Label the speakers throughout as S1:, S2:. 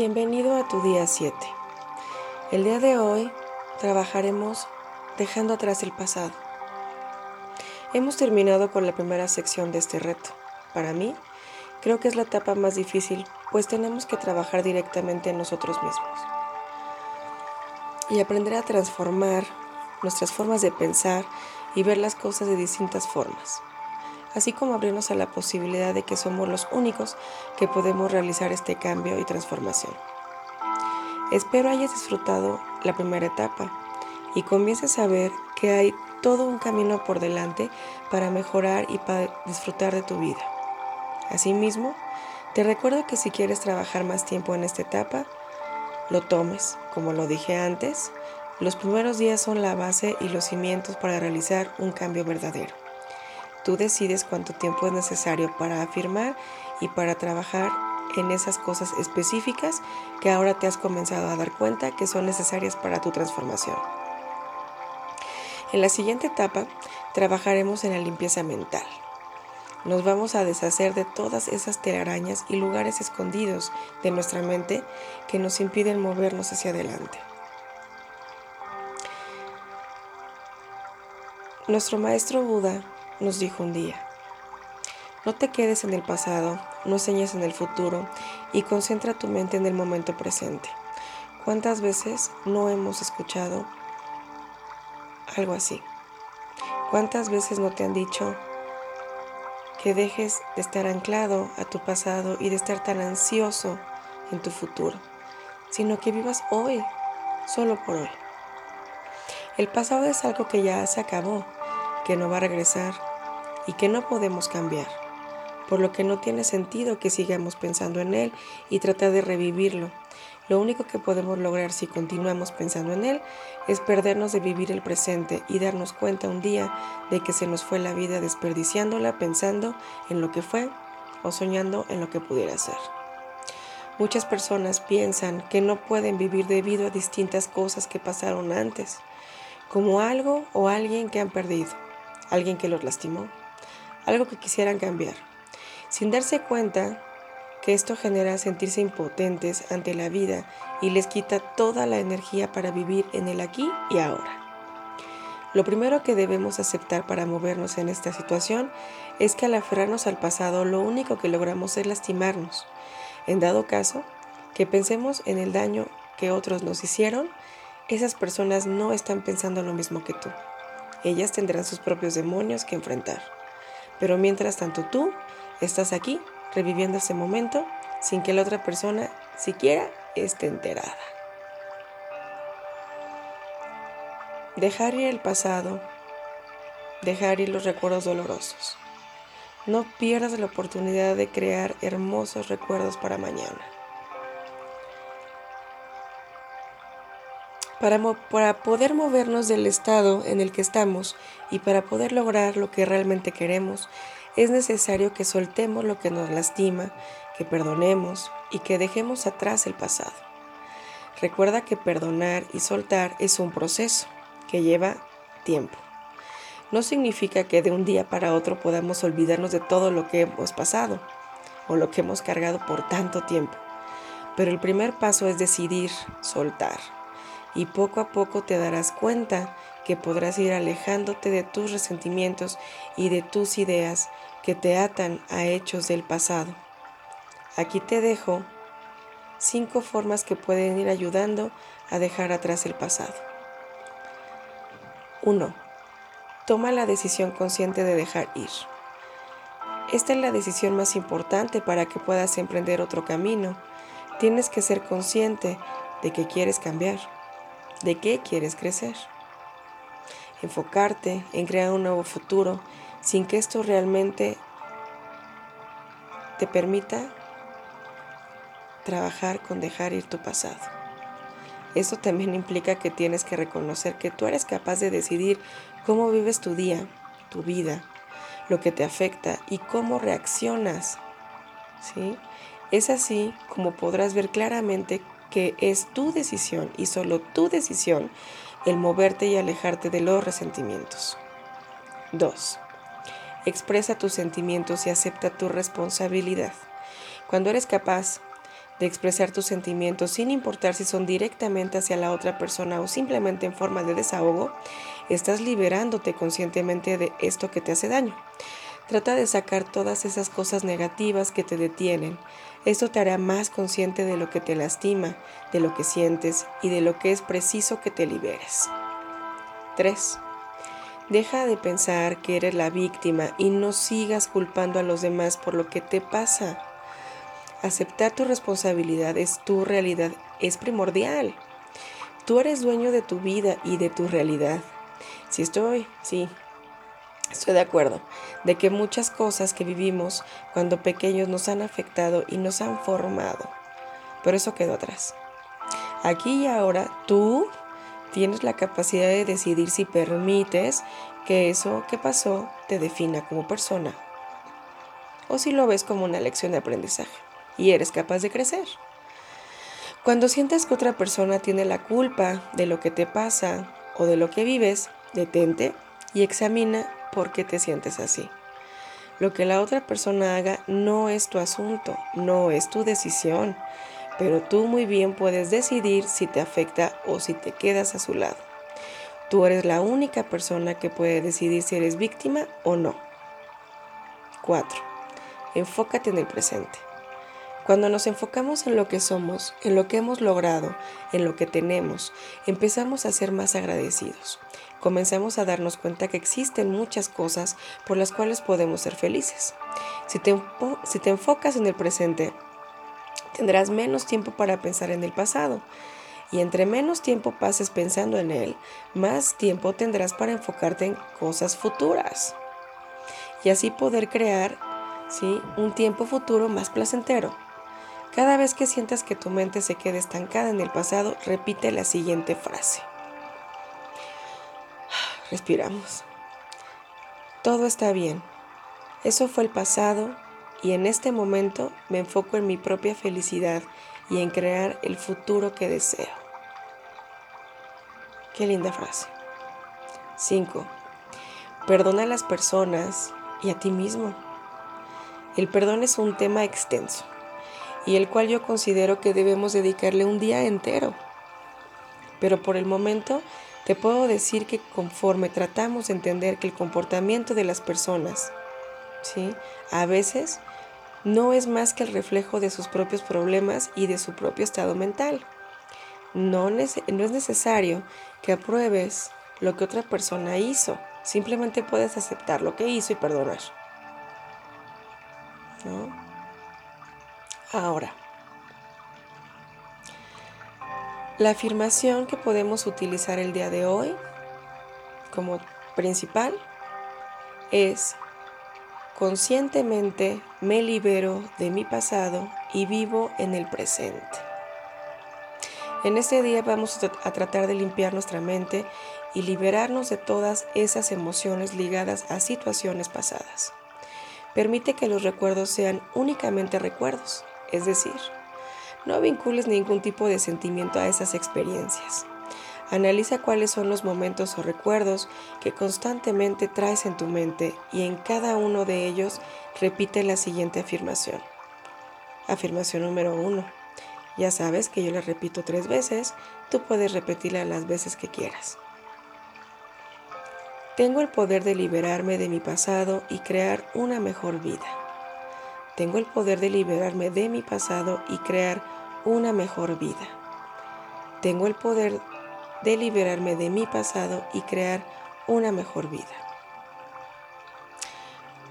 S1: Bienvenido a tu día 7. El día de hoy trabajaremos dejando atrás el pasado. Hemos terminado con la primera sección de este reto. Para mí, creo que es la etapa más difícil, pues tenemos que trabajar directamente en nosotros mismos y aprender a transformar nuestras formas de pensar y ver las cosas de distintas formas así como abrirnos a la posibilidad de que somos los únicos que podemos realizar este cambio y transformación. Espero hayas disfrutado la primera etapa y comiences a ver que hay todo un camino por delante para mejorar y para disfrutar de tu vida. Asimismo, te recuerdo que si quieres trabajar más tiempo en esta etapa, lo tomes, como lo dije antes, los primeros días son la base y los cimientos para realizar un cambio verdadero. Tú decides cuánto tiempo es necesario para afirmar y para trabajar en esas cosas específicas que ahora te has comenzado a dar cuenta que son necesarias para tu transformación. En la siguiente etapa trabajaremos en la limpieza mental. Nos vamos a deshacer de todas esas telarañas y lugares escondidos de nuestra mente que nos impiden movernos hacia adelante. Nuestro maestro Buda nos dijo un día. No te quedes en el pasado, no señes en el futuro y concentra tu mente en el momento presente. ¿Cuántas veces no hemos escuchado algo así? ¿Cuántas veces no te han dicho que dejes de estar anclado a tu pasado y de estar tan ansioso en tu futuro, sino que vivas hoy, solo por hoy? El pasado es algo que ya se acabó, que no va a regresar y que no podemos cambiar, por lo que no tiene sentido que sigamos pensando en él y tratar de revivirlo. Lo único que podemos lograr si continuamos pensando en él es perdernos de vivir el presente y darnos cuenta un día de que se nos fue la vida desperdiciándola pensando en lo que fue o soñando en lo que pudiera ser. Muchas personas piensan que no pueden vivir debido a distintas cosas que pasaron antes, como algo o alguien que han perdido, alguien que los lastimó, algo que quisieran cambiar, sin darse cuenta que esto genera sentirse impotentes ante la vida y les quita toda la energía para vivir en el aquí y ahora. Lo primero que debemos aceptar para movernos en esta situación es que al aferrarnos al pasado lo único que logramos es lastimarnos. En dado caso, que pensemos en el daño que otros nos hicieron, esas personas no están pensando lo mismo que tú. Ellas tendrán sus propios demonios que enfrentar. Pero mientras tanto tú estás aquí reviviendo ese momento sin que la otra persona siquiera esté enterada. Dejar ir el pasado, dejar ir los recuerdos dolorosos. No pierdas la oportunidad de crear hermosos recuerdos para mañana. Para, poder movernos del estado en el que estamos y para poder lograr lo que realmente queremos, es necesario que soltemos lo que nos lastima, que perdonemos y que dejemos atrás el pasado. Recuerda que perdonar y soltar es un proceso que lleva tiempo. No significa que de un día para otro podamos olvidarnos de todo lo que hemos pasado o lo que hemos cargado por tanto tiempo. Pero el primer paso es decidir soltar y poco a poco te darás cuenta que podrás ir alejándote de tus resentimientos y de tus ideas que te atan a hechos del pasado. Aquí te dejo cinco formas que pueden ir ayudando a dejar atrás el pasado. 1. Toma la decisión consciente de dejar ir. Esta es la decisión más importante para que puedas emprender otro camino. Tienes que ser consciente de que quieres cambiar de qué quieres crecer. Enfocarte en crear un nuevo futuro sin que esto realmente te permita trabajar con dejar ir tu pasado. Esto también implica que tienes que reconocer que tú eres capaz de decidir cómo vives tu día, tu vida, lo que te afecta y cómo reaccionas. ¿sí? Es así como podrás ver claramente que es tu decisión y solo tu decisión el moverte y alejarte de los resentimientos. 2. Expresa tus sentimientos y acepta tu responsabilidad. Cuando eres capaz de expresar tus sentimientos sin importar si son directamente hacia la otra persona o simplemente en forma de desahogo, estás liberándote conscientemente de esto que te hace daño. Trata de sacar todas esas cosas negativas que te detienen. Esto te hará más consciente de lo que te lastima, de lo que sientes y de lo que es preciso que te liberes. 3. Deja de pensar que eres la víctima y no sigas culpando a los demás por lo que te pasa. Aceptar tu responsabilidad es tu realidad, es primordial. Tú eres dueño de tu vida y de tu realidad. Si estoy, sí, estoy de acuerdo, de que muchas cosas que vivimos cuando pequeños nos han afectado y nos han formado. Pero eso quedó atrás. Aquí y ahora tú tienes la capacidad de decidir si permites que eso que pasó te defina como persona o si lo ves como una lección de aprendizaje y eres capaz de crecer. Cuando sientes que otra persona tiene la culpa de lo que te pasa o de lo que vives, detente y examina por qué te sientes así. Lo que la otra persona haga no es tu asunto, no es tu decisión, pero tú muy bien puedes decidir si te afecta o si te quedas a su lado. Tú eres la única persona que puede decidir si eres víctima o no. 4. Enfócate en el presente. Cuando nos enfocamos en lo que somos, en lo que hemos logrado, en lo que tenemos, empezamos a ser más agradecidos. Comenzamos a darnos cuenta que existen muchas cosas por las cuales podemos ser felices. Si te, enfocas en el presente, tendrás menos tiempo para pensar en el pasado. Y entre menos tiempo pases pensando en él, más tiempo tendrás para enfocarte en cosas futuras. Y así poder crear un tiempo futuro más placentero. Cada vez que sientas que tu mente se quede estancada en el pasado, repite la siguiente frase. Respiramos. Todo está bien. Eso fue el pasado y en este momento me enfoco en mi propia felicidad y en crear el futuro que deseo. Qué linda frase. 5. Perdona a las personas y a ti mismo. El perdón es un tema extenso y el cual yo considero que debemos dedicarle un día entero. Pero por el momento te puedo decir que conforme tratamos de entender que el comportamiento de las personas, ¿sí? a veces no es más que el reflejo de sus propios problemas y de su propio estado mental. No, no es necesario que apruebes lo que otra persona hizo, simplemente puedes aceptar lo que hizo y perdonar. ¿No? Ahora, la afirmación que podemos utilizar el día de hoy como principal es conscientemente me libero de mi pasado y vivo en el presente. En este día vamos a tratar de limpiar nuestra mente y liberarnos de todas esas emociones ligadas a situaciones pasadas. Permite que los recuerdos sean únicamente recuerdos es decir, no vincules ningún tipo de sentimiento a esas experiencias. Analiza cuáles son los momentos o recuerdos que constantemente traes en tu mente y en cada uno de ellos repite la siguiente afirmación. Afirmación número uno. Ya sabes que yo la repito tres veces, tú puedes repetirla las veces que quieras. Tengo el poder de liberarme de mi pasado y crear una mejor vida. Tengo el poder de liberarme de mi pasado y crear una mejor vida. Tengo el poder de liberarme de mi pasado y crear una mejor vida.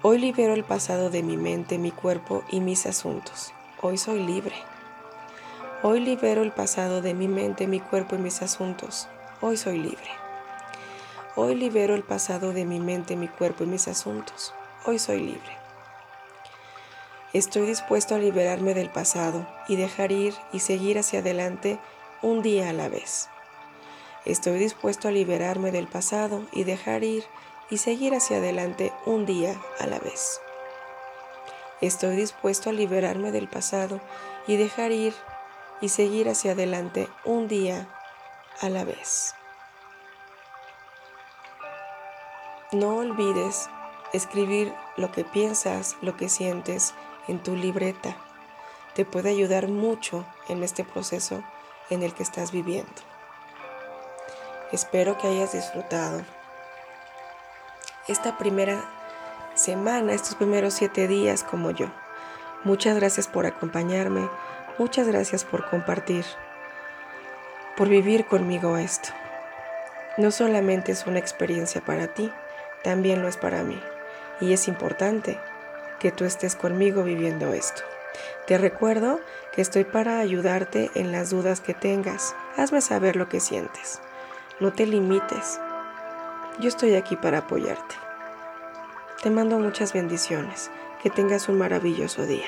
S1: Hoy libero el pasado de mi mente, mi cuerpo y mis asuntos. Hoy soy libre. Hoy libero el pasado de mi mente, mi cuerpo y mis asuntos. Hoy soy libre. Hoy libero el pasado de mi mente, mi cuerpo y mis asuntos. Hoy soy libre. Estoy dispuesto a liberarme del pasado y dejar ir y seguir hacia adelante un día a la vez. Estoy dispuesto a liberarme del pasado y dejar ir y seguir hacia adelante un día a la vez. Estoy dispuesto a liberarme del pasado y dejar ir y seguir hacia adelante un día a la vez. No olvides escribir lo que piensas, lo que sientes, en tu libreta. te puede ayudar mucho en este proceso en el que estás viviendo. Espero que hayas disfrutado esta primera semana, estos primeros siete días como yo. Muchas gracias por acompañarme, muchas gracias por compartir, por vivir conmigo esto. No solamente es una experiencia para ti, también lo es para mí. Y es importante que tú estés conmigo viviendo esto. Te recuerdo que estoy para ayudarte en las dudas que tengas. Hazme saber lo que sientes. No te limites. Yo estoy aquí para apoyarte. Te mando muchas bendiciones. Que tengas un maravilloso día.